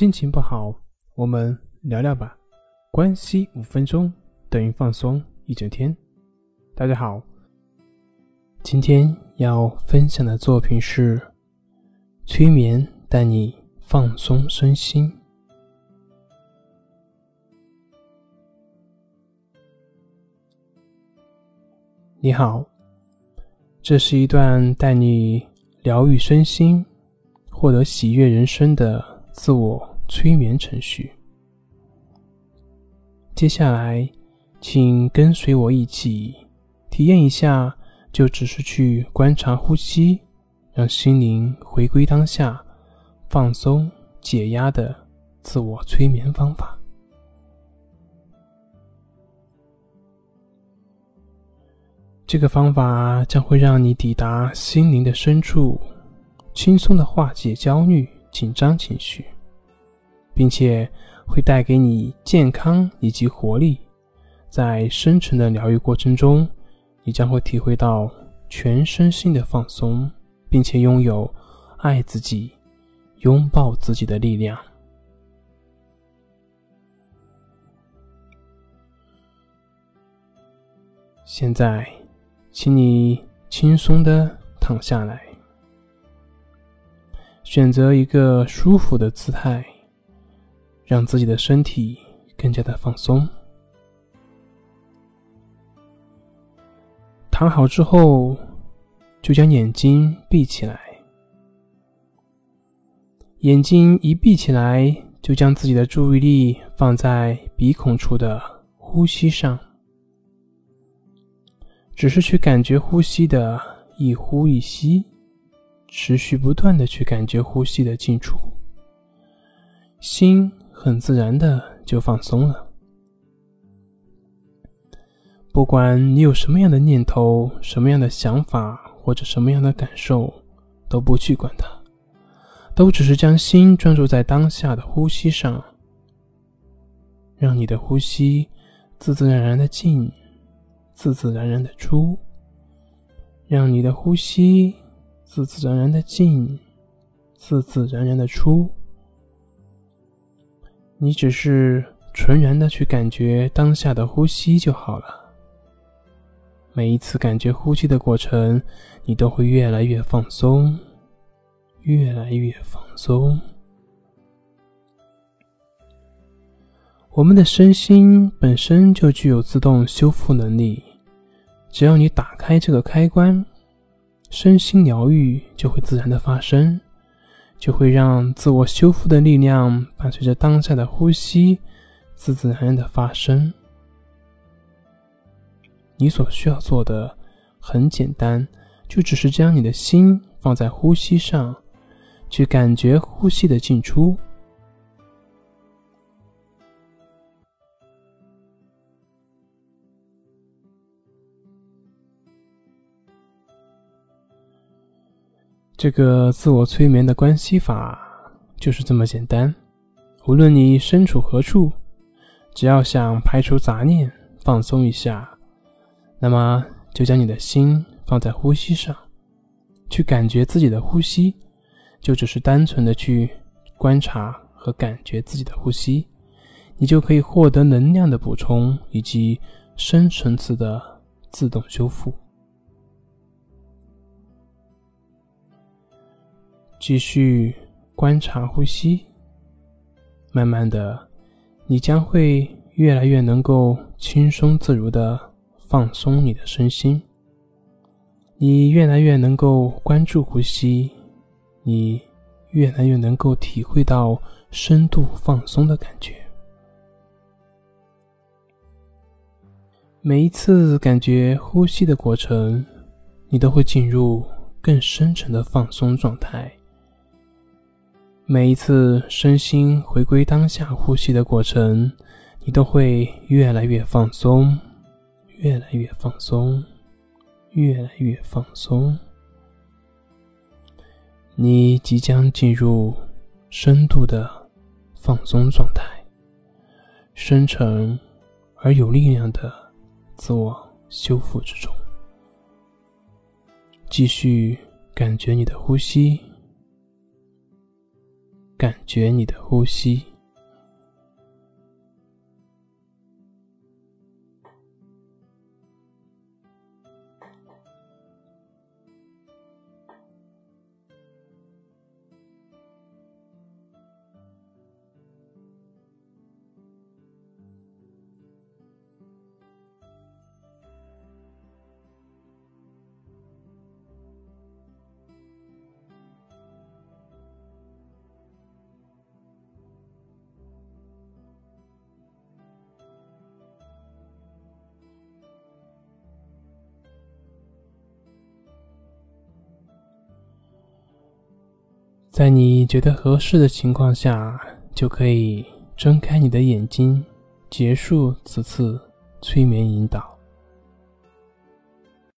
心情不好，我们聊聊吧。关系五分钟等于放松一整天。大家好，今天要分享的作品是催眠带你放松身心。你好，这是一段带你疗愈身心、获得喜悦人生的自我催眠程序。接下来，请跟随我一起体验一下，就只是去观察呼吸，让心灵回归当下、放松解压的自我催眠方法。这个方法将会让你抵达心灵的深处，轻松的化解焦虑、紧张情绪，并且会带给你健康以及活力。在深层的疗愈过程中，你将会体会到全身心的放松，并且拥有爱自己、拥抱自己的力量。现在。请你轻松的躺下来，选择一个舒服的姿态，让自己的身体更加的放松。躺好之后，就将眼睛闭起来。眼睛一闭起来，就将自己的注意力放在鼻孔处的呼吸上。只是去感觉呼吸的一呼一吸，持续不断的去感觉呼吸的进出，心很自然的就放松了。不管你有什么样的念头、什么样的想法或者什么样的感受，都不去管它，都只是将心专注在当下的呼吸上，让你的呼吸自自然然的进。自自然然的出，让你的呼吸自自然然的进，自自然然的出。你只是纯然的去感觉当下的呼吸就好了。每一次感觉呼吸的过程，你都会越来越放松，越来越放松。我们的身心本身就具有自动修复能力。只要你打开这个开关，身心疗愈就会自然的发生，就会让自我修复的力量伴随着当下的呼吸，自自然然的发生。你所需要做的很简单，就只是将你的心放在呼吸上，去感觉呼吸的进出。这个自我催眠的关系法就是这么简单。无论你身处何处，只要想排除杂念、放松一下，那么就将你的心放在呼吸上，去感觉自己的呼吸，就只是单纯的去观察和感觉自己的呼吸，你就可以获得能量的补充以及深层次的自动修复。继续观察呼吸，慢慢的，你将会越来越能够轻松自如的放松你的身心。你越来越能够关注呼吸，你越来越能够体会到深度放松的感觉。每一次感觉呼吸的过程，你都会进入更深沉的放松状态。每一次身心回归当下呼吸的过程，你都会越来越放松，越来越放松，越来越放松。你即将进入深度的放松状态，深沉而有力量的自我修复之中。继续感觉你的呼吸。感觉你的呼吸。在你觉得合适的情况下，就可以睁开你的眼睛，结束此次催眠引导。